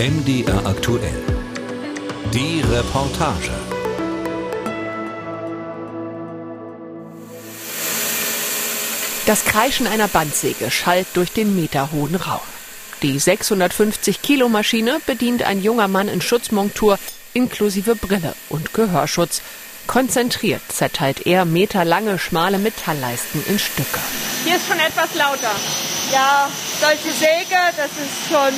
MDR aktuell. Die Reportage. Das Kreischen einer Bandsäge schallt durch den meterhohen Raum. Die 650 Kilo Maschine bedient ein junger Mann in Schutzmontur inklusive Brille und Gehörschutz. Konzentriert zerteilt er meterlange schmale Metallleisten in Stücke. Hier ist schon etwas lauter. Ja, solche Säge, das ist schon.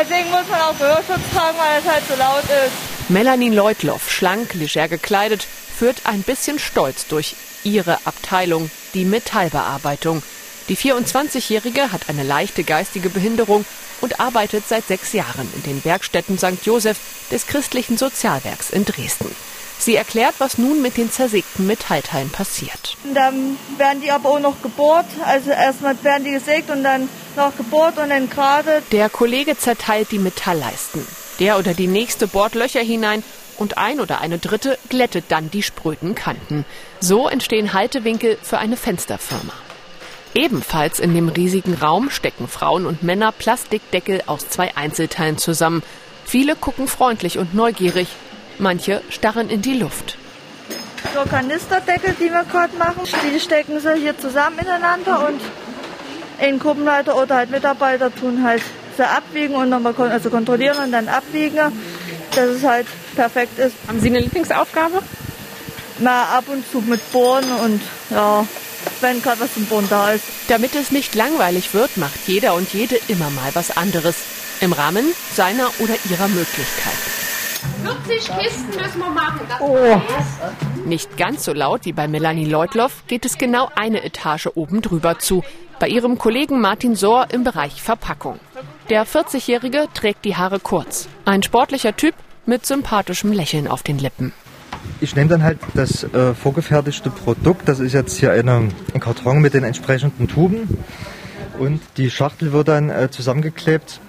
Deswegen muss man auch Gehörschutz tragen, weil es halt so laut ist. Melanie Leutloff, schlank, leger gekleidet, führt ein bisschen stolz durch ihre Abteilung, die Metallbearbeitung. Die 24-Jährige hat eine leichte geistige Behinderung und arbeitet seit sechs Jahren in den Werkstätten St. Joseph des christlichen Sozialwerks in Dresden. Sie erklärt, was nun mit den zersägten Metallteilen passiert. Dann werden die aber auch noch gebohrt. Also erstmal werden die gesägt und dann noch gebohrt und dann gerade. Der Kollege zerteilt die Metallleisten. Der oder die nächste bohrt Löcher hinein und ein oder eine dritte glättet dann die spröden Kanten. So entstehen Haltewinkel für eine Fensterfirma. Ebenfalls in dem riesigen Raum stecken Frauen und Männer Plastikdeckel aus zwei Einzelteilen zusammen. Viele gucken freundlich und neugierig, manche starren in die Luft. So Kanisterdeckel, die wir gerade machen, die stecken sie hier zusammen ineinander und ein Gruppenleiter oder halt Mitarbeiter tun halt sie abwiegen und nochmal kon also kontrollieren und dann abwiegen, dass es halt perfekt ist. Haben Sie eine Lieblingsaufgabe? Na, ab und zu mit Bohren und ja, wenn gerade was zum Bohren da ist. Damit es nicht langweilig wird, macht jeder und jede immer mal was anderes. Im Rahmen seiner oder ihrer Möglichkeiten. 40 Kisten müssen wir machen. Das Oh. Nicht ganz so laut wie bei Melanie Leutloff geht es genau eine Etage oben drüber zu. Bei ihrem Kollegen Martin Sohr im Bereich Verpackung. Der 40-Jährige trägt die Haare kurz. Ein sportlicher Typ mit sympathischem Lächeln auf den Lippen. Ich nehme dann halt das äh, vorgefertigte Produkt. Das ist jetzt hier eine, ein Karton mit den entsprechenden Tuben. Und die Schachtel wird dann äh, zusammengeklebt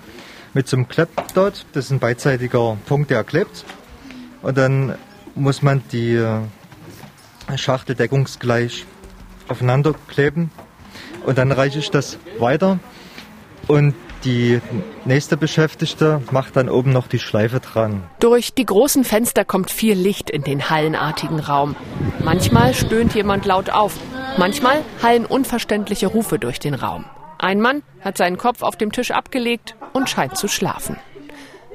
mit so einem Kleppdot. Das ist ein beidseitiger Punkt, der klebt. Und dann muss man die äh, Schachtel deckungsgleich aufeinander kleben. Und dann reiche ich das weiter. Und die nächste Beschäftigte macht dann oben noch die Schleife dran. Durch die großen Fenster kommt viel Licht in den hallenartigen Raum. Manchmal stöhnt jemand laut auf, manchmal hallen unverständliche Rufe durch den Raum. Ein Mann hat seinen Kopf auf dem Tisch abgelegt und scheint zu schlafen.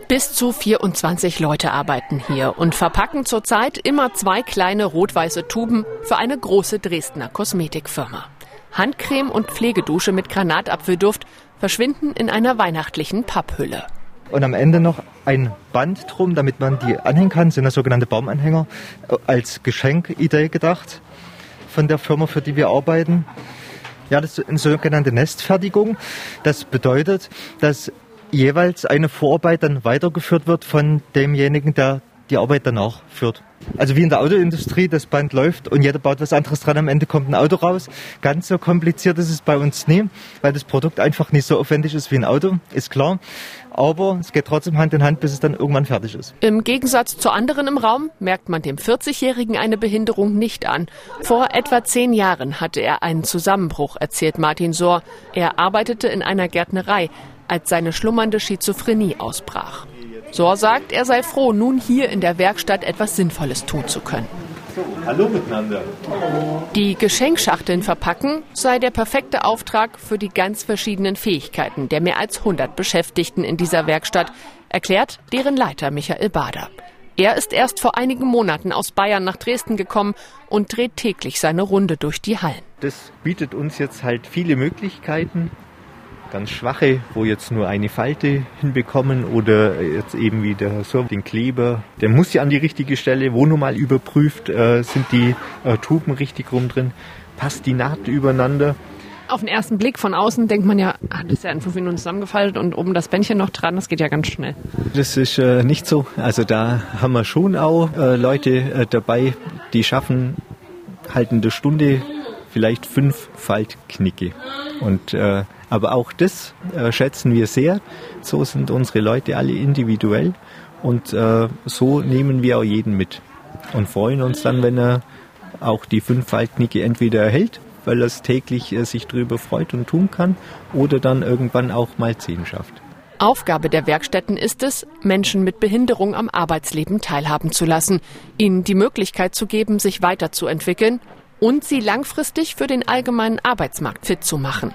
Bis zu 24 Leute arbeiten hier und verpacken zurzeit immer zwei kleine rot-weiße Tuben für eine große Dresdner Kosmetikfirma. Handcreme und Pflegedusche mit Granatapfelduft verschwinden in einer weihnachtlichen Papphülle. Und am Ende noch ein Band drum, damit man die anhängen kann. Das sind das sogenannte Baumanhänger. äh, Als Geschenkidee gedacht von der Firma, für die wir arbeiten. Ja, das ist eine sogenannte Nestfertigung. Das bedeutet, dass jeweils eine Vorarbeit dann weitergeführt wird von demjenigen, der die Arbeit danach führt. Also wie in der Autoindustrie, das Band läuft und jeder baut was anderes dran, am Ende kommt ein Auto raus. Ganz so kompliziert ist es bei uns nie, weil das Produkt einfach nicht so aufwendig ist wie ein Auto, ist klar. Aber es geht trotzdem Hand in Hand, bis es dann irgendwann fertig ist. Im Gegensatz zu anderen im Raum merkt man dem 40-Jährigen eine Behinderung nicht an. Vor etwa zehn Jahren hatte er einen Zusammenbruch, erzählt Martin Sohr. Er arbeitete in einer Gärtnerei, als seine schlummernde Schizophrenie ausbrach. Sohr sagt, er sei froh, nun hier in der Werkstatt etwas Sinnvolles tun zu können. Hallo miteinander. Die Geschenkschachteln verpacken sei der perfekte Auftrag für die ganz verschiedenen Fähigkeiten der mehr als 100 Beschäftigten in dieser Werkstatt, erklärt deren Leiter Michael Bader. Er ist erst vor einigen Monaten aus Bayern nach Dresden gekommen und dreht täglich seine Runde durch die Hallen. Das bietet uns jetzt halt viele Möglichkeiten. Ganz schwache, wo jetzt nur eine Falte hinbekommen oder jetzt eben wie der so den Kleber. Der muss ja an die richtige Stelle, wo normal überprüft, äh, sind die äh, Tuben richtig rum drin, passt die Naht übereinander. Auf den ersten Blick von außen denkt man ja, ah, das ist ja in fünf Minuten zusammengefaltet und oben das Bändchen noch dran, das geht ja ganz schnell. Das ist äh, nicht so. Also da haben wir schon auch äh, Leute äh, dabei, die schaffen halt in der Stunde vielleicht fünf Faltknicke. Und äh, aber auch das äh, schätzen wir sehr. So sind unsere Leute alle individuell und äh, so nehmen wir auch jeden mit und freuen uns dann, wenn er auch die fünf Faltknicke entweder erhält, weil er es täglich äh, sich drüber freut und tun kann, oder dann irgendwann auch mal zehn schafft. Aufgabe der Werkstätten ist es, Menschen mit Behinderung am Arbeitsleben teilhaben zu lassen, ihnen die Möglichkeit zu geben, sich weiterzuentwickeln und sie langfristig für den allgemeinen Arbeitsmarkt fit zu machen.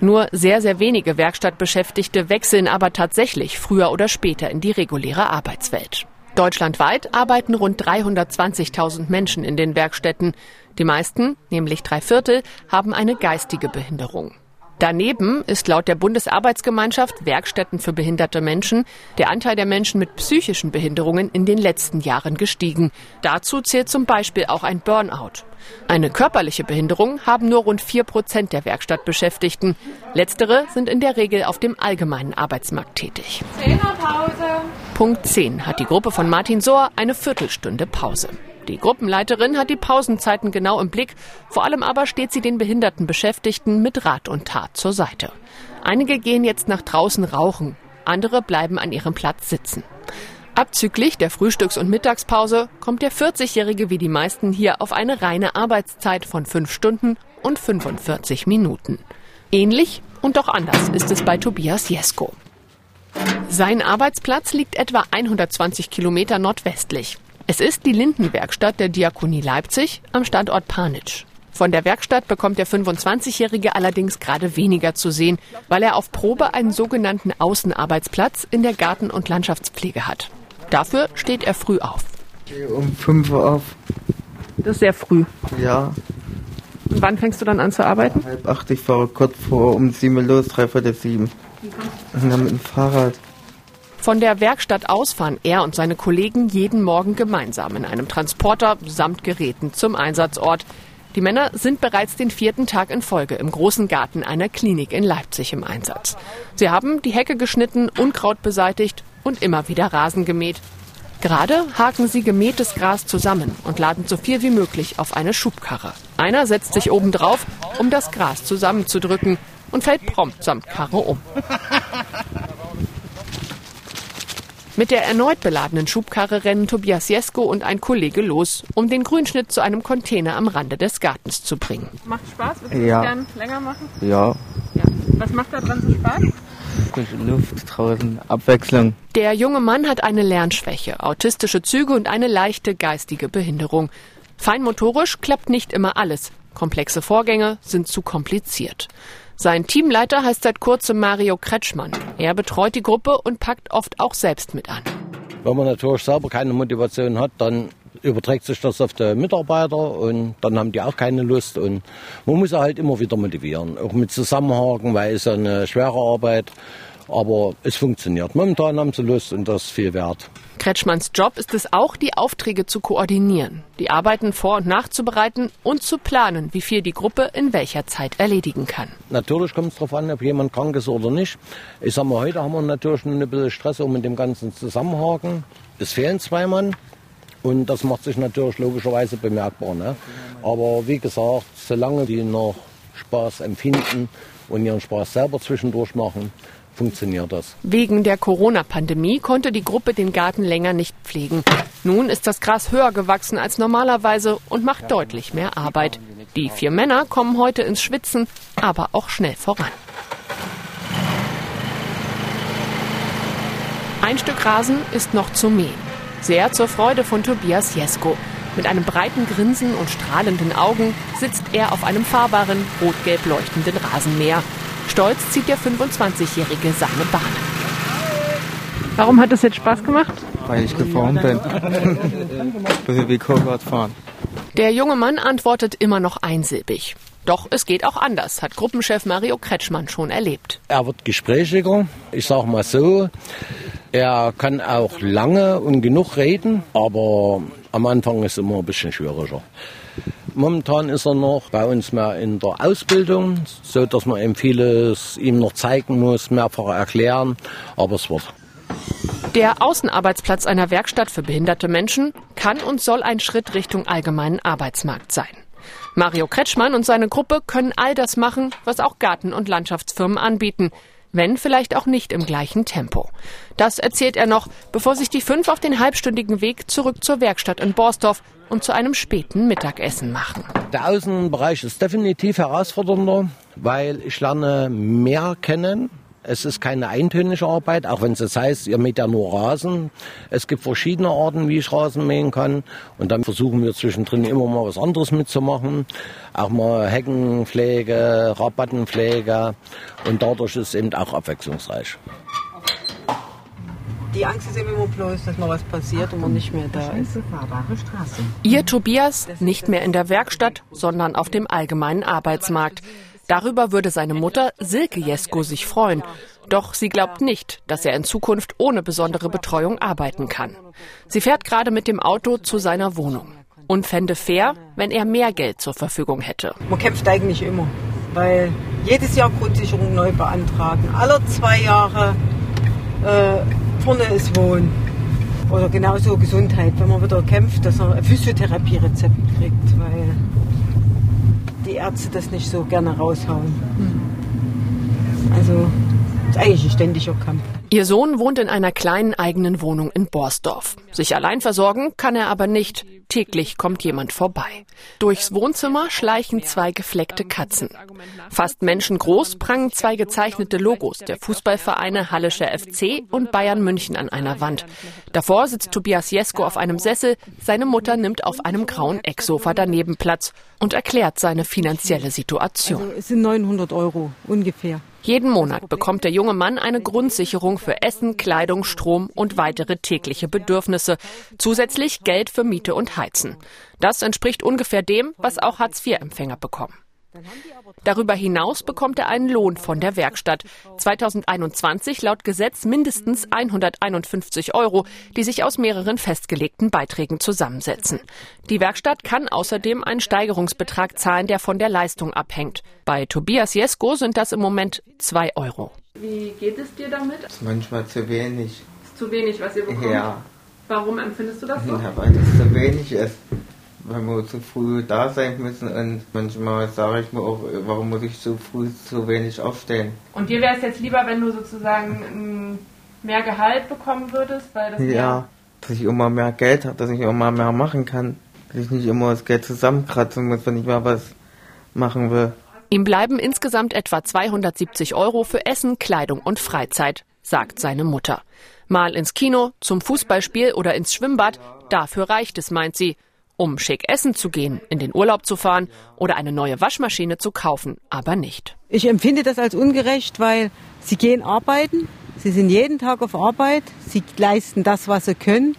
Nur sehr, sehr wenige Werkstattbeschäftigte wechseln aber tatsächlich früher oder später in die reguläre Arbeitswelt. Deutschlandweit arbeiten rund 320.000 Menschen in den Werkstätten. Die meisten, nämlich drei Viertel, haben eine geistige Behinderung. Daneben ist laut der Bundesarbeitsgemeinschaft Werkstätten für behinderte Menschen der Anteil der Menschen mit psychischen Behinderungen in den letzten Jahren gestiegen. Dazu zählt zum Beispiel auch ein Burnout. Eine körperliche Behinderung haben nur rund vier Prozent der Werkstattbeschäftigten. Letztere sind in der Regel auf dem allgemeinen Arbeitsmarkt tätig. Punkt 10 hat die Gruppe von Martin Sohr eine Viertelstunde Pause. Die Gruppenleiterin hat die Pausenzeiten genau im Blick. Vor allem aber steht sie den behinderten Beschäftigten mit Rat und Tat zur Seite. Einige gehen jetzt nach draußen rauchen, andere bleiben an ihrem Platz sitzen. Abzüglich der Frühstücks- und Mittagspause kommt der 40-Jährige wie die meisten hier auf eine reine Arbeitszeit von 5 Stunden und 45 Minuten. Ähnlich und doch anders ist es bei Tobias Jesko. Sein Arbeitsplatz liegt etwa 120 Kilometer nordwestlich. Es ist die Lindenwerkstatt der Diakonie Leipzig am Standort Panitsch. Von der Werkstatt bekommt der 25-Jährige allerdings gerade weniger zu sehen, weil er auf Probe einen sogenannten Außenarbeitsplatz in der Garten- und Landschaftspflege hat. Dafür steht er früh auf. Ich stehe um 5 Uhr auf. Das ist sehr früh. Ja. Und wann fängst du dann an zu arbeiten? Halb acht, ich fahre kurz vor um sieben los, dreiviertel sieben. Und dann mit dem Fahrrad. Von der Werkstatt aus fahren er und seine Kollegen jeden Morgen gemeinsam in einem Transporter samt Geräten zum Einsatzort. Die Männer sind bereits den vierten Tag in Folge im großen Garten einer Klinik in Leipzig im Einsatz. Sie haben die Hecke geschnitten, Unkraut beseitigt und immer wieder Rasen gemäht. Gerade haken sie gemähtes Gras zusammen und laden so viel wie möglich auf eine Schubkarre. Einer setzt sich oben drauf, um das Gras zusammenzudrücken und fällt prompt samt Karre um. Mit der erneut beladenen Schubkarre rennen Tobias Jesko und ein Kollege los, um den Grünschnitt zu einem Container am Rande des Gartens zu bringen. Macht Spaß? Würdest du Ja. das gern länger machen? Ja. Ja. Was macht da dran so Spaß? Frische Luft draußen, Abwechslung. Der junge Mann hat eine Lernschwäche, autistische Züge und eine leichte geistige Behinderung. Feinmotorisch klappt nicht immer alles. Komplexe Vorgänge sind zu kompliziert. Sein Teamleiter heißt seit kurzem Mario Kretschmann. Er betreut die Gruppe und packt oft auch selbst mit an. Wenn man natürlich selber keine Motivation hat, dann überträgt sich das auf die Mitarbeiter und dann haben die auch keine Lust und man muss halt immer wieder motivieren, auch mit Zusammenhaken, weil es eine schwere Arbeit, aber es funktioniert. Momentan haben sie Lust und das ist viel wert. Kretschmanns Job ist es auch, die Aufträge zu koordinieren, die Arbeiten vor- und nachzubereiten und zu planen, wie viel die Gruppe in welcher Zeit erledigen kann. Natürlich kommt es darauf an, ob jemand krank ist oder nicht. Ich sag mal, heute haben wir natürlich ein bisschen Stress um mit dem ganzen Zusammenhaken. Es fehlen zwei Mann und das macht sich natürlich logischerweise bemerkbar. Ne? Aber wie gesagt, solange die noch Spaß empfinden und ihren Spaß selber zwischendurch machen, funktioniert das. Wegen der Corona-Pandemie konnte die Gruppe den Garten länger nicht pflegen. Nun ist das Gras höher gewachsen als normalerweise und macht deutlich mehr Arbeit. Die vier Männer kommen heute ins Schwitzen, aber auch schnell voran. Ein Stück Rasen ist noch zu mähen. Sehr zur Freude von Tobias Jesko. Mit einem breiten Grinsen und strahlenden Augen sitzt er auf einem fahrbaren, rot-gelb leuchtenden Rasenmäher. Stolz zieht der 25-Jährige seine Bahnen. Warum hat das jetzt Spaß gemacht? Weil ich gefahren bin. Bisschen wie fahren. Der junge Mann antwortet immer noch einsilbig. Doch es geht auch anders, hat Gruppenchef Mario Kretschmann schon erlebt. Er wird gesprächiger, ich sage mal so. Er kann auch lange und genug reden, aber am Anfang ist es immer ein bisschen schwieriger. Momentan ist er noch bei uns mehr in der Ausbildung, so dass man ihm vieles ihm noch zeigen muss, mehrfach erklären, aber es wird. Der Außenarbeitsplatz einer Werkstatt für behinderte Menschen kann und soll ein Schritt Richtung allgemeinen Arbeitsmarkt sein. Mario Kretschmann und seine Gruppe können all das machen, was auch Garten- und Landschaftsfirmen anbieten, wenn vielleicht auch nicht im gleichen Tempo. Das erzählt er noch, bevor sich die fünf auf den halbstündigen Weg zurück zur Werkstatt in Borsdorf und zu einem späten Mittagessen machen. Der Außenbereich ist definitiv herausfordernder, weil ich lerne mehr kennen Es ist keine eintönige Arbeit, auch wenn es das heißt, ihr mäht ja nur Rasen. Es gibt verschiedene Arten, wie ich Rasen mähen kann. Und dann versuchen wir zwischendrin immer mal was anderes mitzumachen. Auch mal Heckenpflege, Rabattenpflege. Und dadurch ist es eben auch abwechslungsreich. Die Angst ist immer bloß, dass mal was passiert und man nicht mehr da ist. Ihr Tobias nicht mehr in der Werkstatt, sondern auf dem allgemeinen Arbeitsmarkt. Darüber würde seine Mutter Silke Jesko sich freuen. Doch sie glaubt nicht, dass er in Zukunft ohne besondere Betreuung arbeiten kann. Sie fährt gerade mit dem Auto zu seiner Wohnung und fände fair, wenn er mehr Geld zur Verfügung hätte. Man kämpft eigentlich immer, weil jedes Jahr Grundsicherung neu beantragen. Alle zwei Jahre äh, vorne ist Wohnen. Oder genauso Gesundheit, wenn man wieder kämpft, dass er Physiotherapie-Rezept kriegt, weil die Ärzte das nicht so gerne raushauen. Also ist eigentlich ein ständiger Kampf. Ihr Sohn wohnt in einer kleinen eigenen Wohnung in Borsdorf. Sich allein versorgen kann er aber nicht. Täglich kommt jemand vorbei. Durchs Wohnzimmer schleichen zwei gefleckte Katzen. Fast menschengroß prangen zwei gezeichnete Logos der Fußballvereine Hallischer FC und Bayern München an einer Wand. Davor sitzt Tobias Jesko auf einem Sessel, seine Mutter nimmt auf einem grauen Ecksofa daneben Platz und erklärt seine finanzielle Situation. Also es sind 900 Euro ungefähr. Jeden Monat bekommt der junge Mann eine Grundsicherung für Essen, Kleidung, Strom und weitere tägliche Bedürfnisse. Zusätzlich Geld für Miete und Heizen. Das entspricht ungefähr dem, was auch Hartz-IV-Empfänger bekommen. Darüber hinaus bekommt er einen Lohn von der Werkstatt. 2021 laut Gesetz mindestens 151 Euro, die sich aus mehreren festgelegten Beiträgen zusammensetzen. Die Werkstatt kann außerdem einen Steigerungsbetrag zahlen, der von der Leistung abhängt. Bei Tobias Jesko sind das im Moment 2 Euro. Wie geht es dir damit? Das ist manchmal zu wenig. Ist zu wenig, was ihr bekommt? Ja. Warum empfindest du das so? Ja, weil das zu wenig ist. Weil wir zu früh da sein müssen und manchmal sage ich mir auch, warum muss ich so früh so wenig aufstehen? Und dir wäre es jetzt lieber, wenn du sozusagen ähm, mehr Gehalt bekommen würdest, weil das Ja, dass ich immer mehr Geld habe, dass ich immer mehr machen kann. Dass ich nicht immer das Geld zusammenkratzen muss, wenn ich mal was machen will. Ihm bleiben insgesamt etwa 270 Euro für Essen, Kleidung und Freizeit, sagt seine Mutter. Mal ins Kino, zum Fußballspiel oder ins Schwimmbad, dafür reicht es, meint sie. Um schick essen zu gehen, in den Urlaub zu fahren oder eine neue Waschmaschine zu kaufen, aber nicht. Ich empfinde das als ungerecht, weil sie gehen arbeiten, sie sind jeden Tag auf Arbeit, sie leisten das, was sie können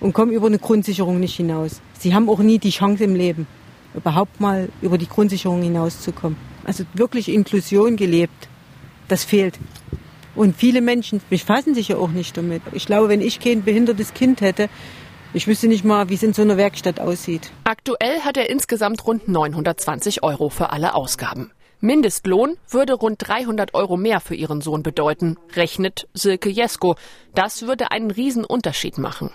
und kommen über eine Grundsicherung nicht hinaus. Sie haben auch nie die Chance im Leben, überhaupt mal über die Grundsicherung hinauszukommen. Also wirklich Inklusion gelebt, das fehlt. Und viele Menschen befassen sich ja auch nicht damit. Ich glaube, wenn ich kein behindertes Kind hätte, ich wüsste nicht mal, wie es in so einer Werkstatt aussieht. Aktuell hat er insgesamt rund 920 Euro für alle Ausgaben. Mindestlohn würde rund 300 Euro mehr für ihren Sohn bedeuten, rechnet Silke Jesko. Das würde einen Riesenunterschied machen.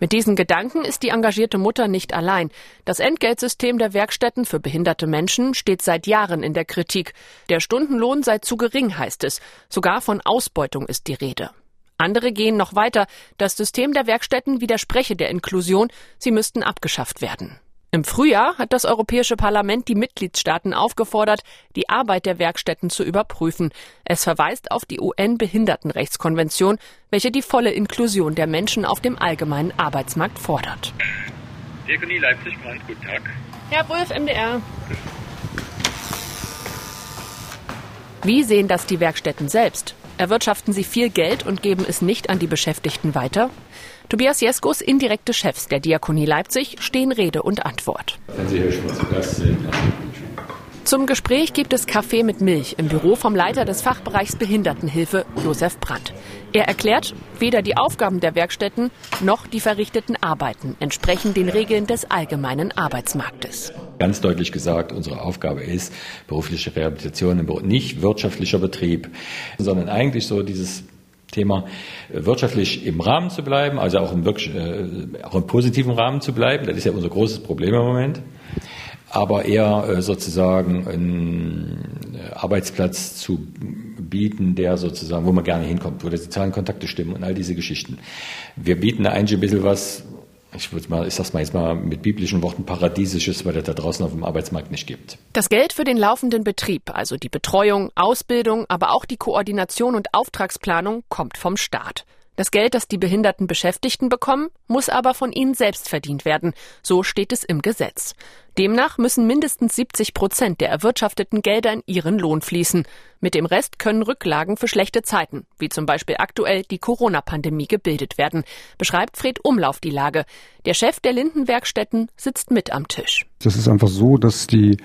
Mit diesen Gedanken ist die engagierte Mutter nicht allein. Das Entgeltsystem der Werkstätten für behinderte Menschen steht seit Jahren in der Kritik. Der Stundenlohn sei zu gering, heißt es. Sogar von Ausbeutung ist die Rede. Andere gehen noch weiter. Das System der Werkstätten widerspreche der Inklusion. Sie müssten abgeschafft werden. Im Frühjahr hat das Europäische Parlament die Mitgliedstaaten aufgefordert, die Arbeit der Werkstätten zu überprüfen. Es verweist auf die UN-Behindertenrechtskonvention, welche die volle Inklusion der Menschen auf dem allgemeinen Arbeitsmarkt fordert. Diakonie Leipzig, Brand, guten Tag. Herr Wolf, MDR. Wie sehen das die Werkstätten selbst? Erwirtschaften sie viel Geld und geben es nicht an die Beschäftigten weiter? Tobias Jeskos indirekte Chefs der Diakonie Leipzig stehen Rede und Antwort. Wenn Sie hier schon mal zu Gast sind. Zum Gespräch gibt es Kaffee mit Milch im Büro vom Leiter des Fachbereichs Behindertenhilfe, Josef Brandt. Er erklärt, weder die Aufgaben der Werkstätten noch die verrichteten Arbeiten entsprechen den Regeln des allgemeinen Arbeitsmarktes. Ganz deutlich gesagt, unsere Aufgabe ist berufliche Rehabilitation, nicht wirtschaftlicher Betrieb, sondern eigentlich so dieses Thema wirtschaftlich im Rahmen zu bleiben, also auch im, wirklich, äh, auch im positiven Rahmen zu bleiben. Das ist ja unser großes Problem im Moment. Aber eher äh, sozusagen einen Arbeitsplatz zu bieten, der sozusagen, wo man gerne hinkommt, wo die sozialen Kontakte stimmen und all diese Geschichten. Wir bieten da eigentlich ein bisschen was ich würde mal, ich sag's mal jetzt mal mit biblischen Worten, paradiesisches, weil es da draußen auf dem Arbeitsmarkt nicht gibt. Das Geld für den laufenden Betrieb, also die Betreuung, Ausbildung, aber auch die Koordination und Auftragsplanung, kommt vom Staat. Das Geld, das die behinderten Beschäftigten bekommen, muss aber von ihnen selbst verdient werden. So steht es im Gesetz. Demnach müssen mindestens 70 Prozent der erwirtschafteten Gelder in ihren Lohn fließen. Mit dem Rest können Rücklagen für schlechte Zeiten, wie zum Beispiel aktuell die Corona-Pandemie, gebildet werden, beschreibt Fred Umlauf die Lage. Der Chef der Lindenwerkstätten sitzt mit am Tisch. Das ist einfach so, dass die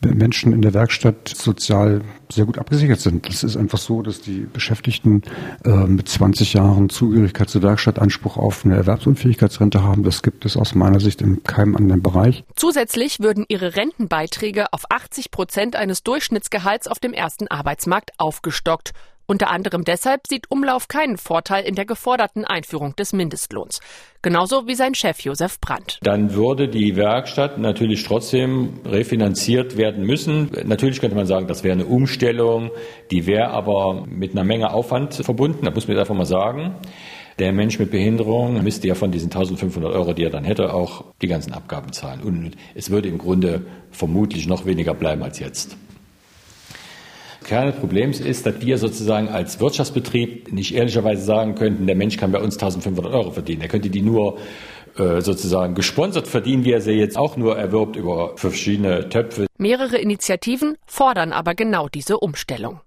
Menschen in der Werkstatt sozial sehr gut abgesichert sind. Das ist einfach so, dass die Beschäftigten äh, mit 20 Jahren Zugehörigkeit zur Werkstatt Anspruch auf eine Erwerbsunfähigkeitsrente haben. Das gibt es aus meiner Sicht in keinem anderen Bereich. Zusätzlich würden ihre Rentenbeiträge auf 80 Prozent eines Durchschnittsgehalts auf dem ersten Arbeitsmarkt aufgestockt. Unter anderem deshalb sieht Umlauf keinen Vorteil in der geforderten Einführung des Mindestlohns. Genauso wie sein Chef Josef Brandt. Dann würde die Werkstatt natürlich trotzdem refinanziert werden müssen. Natürlich könnte man sagen, das wäre eine Umstellung, die wäre aber mit einer Menge Aufwand verbunden. Da muss man jetzt einfach mal sagen. Der Mensch mit Behinderung müsste ja von diesen 1500 Euro, die er dann hätte, auch die ganzen Abgaben zahlen. Und es würde im Grunde vermutlich noch weniger bleiben als jetzt. Kern des Problems ist, dass wir sozusagen als Wirtschaftsbetrieb nicht ehrlicherweise sagen könnten, der Mensch kann bei uns 1500 Euro verdienen. Er könnte die nur äh, sozusagen gesponsert verdienen, wie er sie jetzt auch nur erwirbt über verschiedene Töpfe. Mehrere Initiativen fordern aber genau diese Umstellung.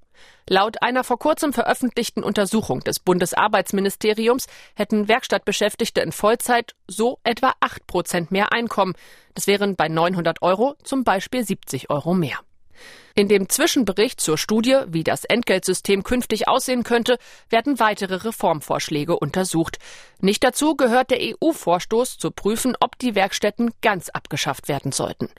Laut einer vor kurzem veröffentlichten Untersuchung des Bundesarbeitsministeriums hätten Werkstattbeschäftigte in Vollzeit so etwa 8 Prozent mehr Einkommen. Das wären bei 900 Euro zum Beispiel 70 Euro mehr. In dem Zwischenbericht zur Studie, wie das Entgeltsystem künftig aussehen könnte, werden weitere Reformvorschläge untersucht. Nicht dazu gehört der EU-Vorstoß zu prüfen, ob die Werkstätten ganz abgeschafft werden sollten.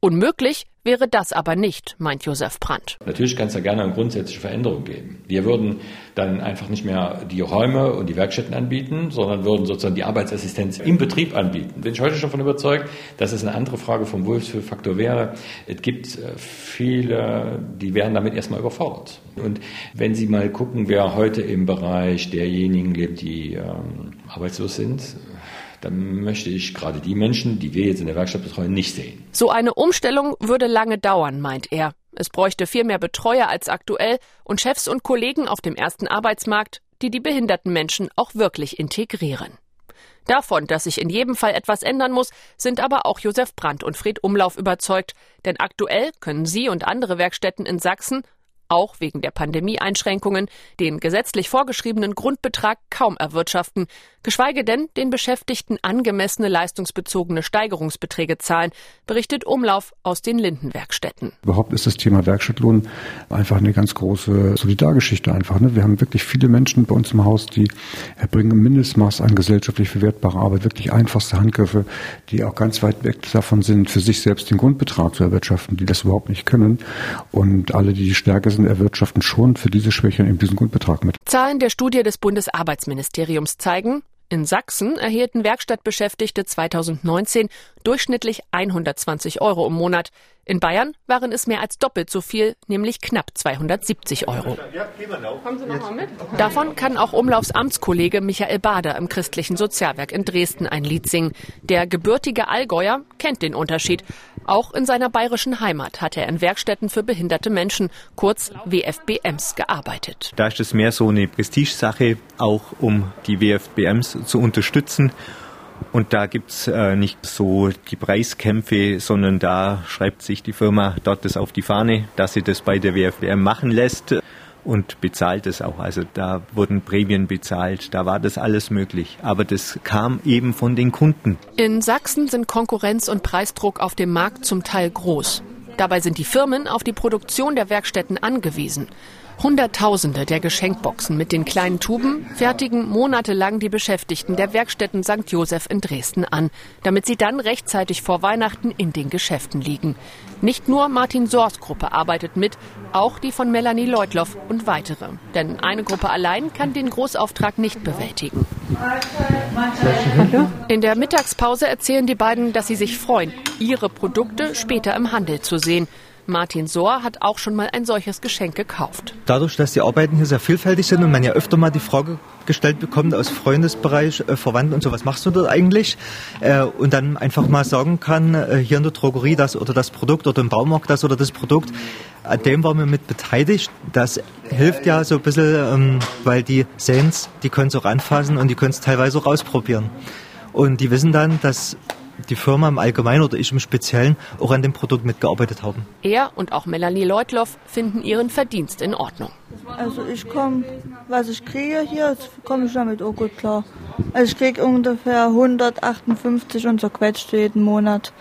Unmöglich wäre das aber nicht, meint Josef Brandt. Natürlich kann es da gerne eine grundsätzliche Veränderung geben. Wir würden dann einfach nicht mehr die Räume und die Werkstätten anbieten, sondern würden sozusagen die Arbeitsassistenz im Betrieb anbieten. Bin ich heute schon davon überzeugt, dass es eine andere Frage vom Wohlfühlfaktor wäre. Es gibt äh, viele, die wären damit erstmal überfordert. Und wenn Sie mal gucken, wer heute im Bereich derjenigen lebt, die ähm, arbeitslos sind, dann möchte ich gerade die Menschen, die wir jetzt in der Werkstatt betreuen, nicht sehen. So eine Umstellung würde lange dauern, meint er. Es bräuchte viel mehr Betreuer als aktuell und Chefs und Kollegen auf dem ersten Arbeitsmarkt, die die behinderten Menschen auch wirklich integrieren. Davon, dass sich in jedem Fall etwas ändern muss, sind aber auch Josef Brandt und Fred Umlauf überzeugt, denn aktuell können sie und andere Werkstätten in Sachsen auch wegen der Pandemieeinschränkungen den gesetzlich vorgeschriebenen Grundbetrag kaum erwirtschaften, geschweige denn den Beschäftigten angemessene leistungsbezogene Steigerungsbeträge zahlen, berichtet Umlauf aus den Lindenwerkstätten. Überhaupt ist das Thema Werkstattlohn einfach eine ganz große Solidargeschichte einfach. Ne? Wir haben wirklich viele Menschen bei uns im Haus, die erbringen ein Mindestmaß an gesellschaftlich verwertbare Arbeit, wirklich einfachste Handgriffe, die auch ganz weit weg davon sind, für sich selbst den Grundbetrag zu erwirtschaften, die das überhaupt nicht können. Und alle, die die Stärke sind, erwirtschaften schon für diese Schwächen eben diesen Grundbetrag mit. Zahlen der Studie des Bundesarbeitsministeriums zeigen, in Sachsen erhielten Werkstattbeschäftigte 2019 durchschnittlich 120 Euro im Monat. In Bayern waren es mehr als doppelt so viel, nämlich knapp 270 Euro. Davon kann auch Umlaufs Amtskollege Michael Bader im christlichen Sozialwerk in Dresden ein Lied singen. Der gebürtige Allgäuer kennt den Unterschied. Auch in seiner bayerischen Heimat hat er in Werkstätten für behinderte Menschen, kurz WFBMs, gearbeitet. Da ist es mehr so eine Prestigesache, auch um die WFBMs zu unterstützen. Und da gibt's äh, nicht so die Preiskämpfe, sondern da schreibt sich die Firma dort das auf die Fahne, dass sie das bei der WFBM machen lässt und bezahlt es auch. Also da wurden Prämien bezahlt, da war das alles möglich. Aber das kam eben von den Kunden. In Sachsen sind Konkurrenz und Preisdruck auf dem Markt zum Teil groß. Dabei sind die Firmen auf die Produktion der Werkstätten angewiesen. Hunderttausende der Geschenkboxen mit den kleinen Tuben fertigen monatelang die Beschäftigten der Werkstätten St. Josef in Dresden an, damit sie dann rechtzeitig vor Weihnachten in den Geschäften liegen. Nicht nur Martin Sors Gruppe arbeitet mit, auch die von Melanie Leutloff und weitere. Denn eine Gruppe allein kann den Großauftrag nicht bewältigen. In der Mittagspause erzählen die beiden, dass sie sich freuen, ihre Produkte später im Handel zu sehen. Martin Sohr hat auch schon mal ein solches Geschenk gekauft. Dadurch, dass die Arbeiten hier sehr vielfältig sind und man ja öfter mal die Frage gestellt bekommt aus Freundesbereich, äh, Verwandten und so, was machst du dort eigentlich? Äh, und dann einfach mal sagen kann, äh, hier in der Drogerie das oder das Produkt oder im Baumarkt das oder das Produkt, an dem waren wir mit beteiligt. Das hilft ja so ein bisschen, ähm, weil die sehen die können es auch anfassen und die können es teilweise auch ausprobieren. Und die wissen dann, dass die Firma im Allgemeinen oder ich im Speziellen auch an dem Produkt mitgearbeitet haben. Er und auch Melanie Leutloff finden ihren Verdienst in Ordnung. Also ich komme, was ich kriege hier, komme ich damit auch gut klar. Also ich kriege ungefähr 158 und so quetscht jeden Monat.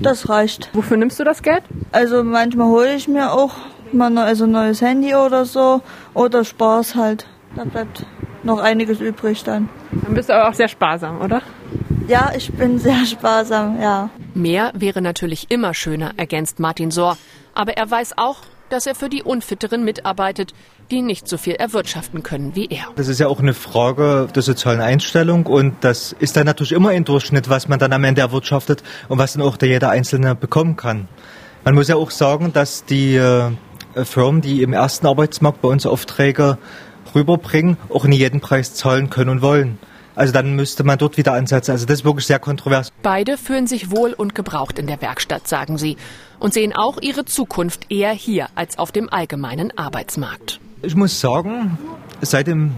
Das reicht. Wofür nimmst du das Geld? Also manchmal hole ich mir auch mal ein also neues Handy oder so oder Spaß halt. Da bleibt noch einiges übrig dann. Dann bist du aber auch sehr sparsam, oder? Ja, ich bin sehr sparsam, ja. Mehr wäre natürlich immer schöner, ergänzt Martin Sohr. Aber er weiß auch, dass er für die Unfitteren mitarbeitet, die nicht so viel erwirtschaften können wie er. Das ist ja auch eine Frage der sozialen Einstellung und das ist dann natürlich immer ein Durchschnitt, was man dann am Ende erwirtschaftet und was dann auch der jeder Einzelne bekommen kann. Man muss ja auch sagen, dass die äh, Firmen, die im ersten Arbeitsmarkt bei uns Aufträge rüberbringen, auch nie jeden Preis zahlen können und wollen. Also dann müsste man dort wieder ansetzen. Also das ist wirklich sehr kontrovers. Beide fühlen sich wohl und gebraucht in der Werkstatt, sagen sie. Und sehen auch ihre Zukunft eher hier als auf dem allgemeinen Arbeitsmarkt. Ich muss sagen, seit dem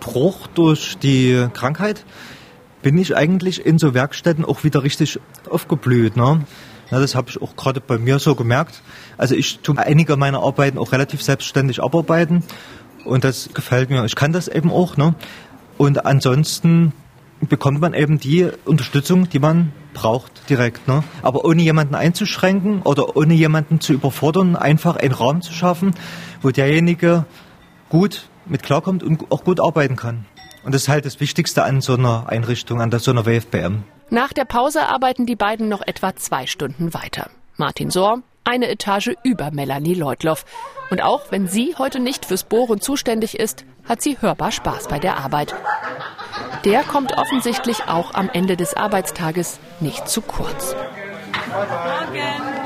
Bruch durch die Krankheit bin ich eigentlich in so Werkstätten auch wieder richtig aufgeblüht. Ne? Ja, das habe ich auch gerade bei mir so gemerkt. Also ich tue einige meiner Arbeiten auch relativ selbstständig abarbeiten und das gefällt mir. Ich kann das eben auch. Ne? Und ansonsten bekommt man eben die Unterstützung, die man braucht, direkt. Ne? Aber ohne jemanden einzuschränken oder ohne jemanden zu überfordern, einfach einen Raum zu schaffen, wo derjenige gut mit klarkommt und auch gut arbeiten kann. Und das ist halt das Wichtigste an so einer Einrichtung, an so einer WFBM. Nach der Pause arbeiten die beiden noch etwa zwei Stunden weiter. Martin Sohr, eine Etage über Melanie Leutloff. Und auch wenn sie heute nicht fürs Bohren zuständig ist, hat sie hörbar Spaß bei der Arbeit. Der kommt offensichtlich auch am Ende des Arbeitstages nicht zu kurz. Morgen.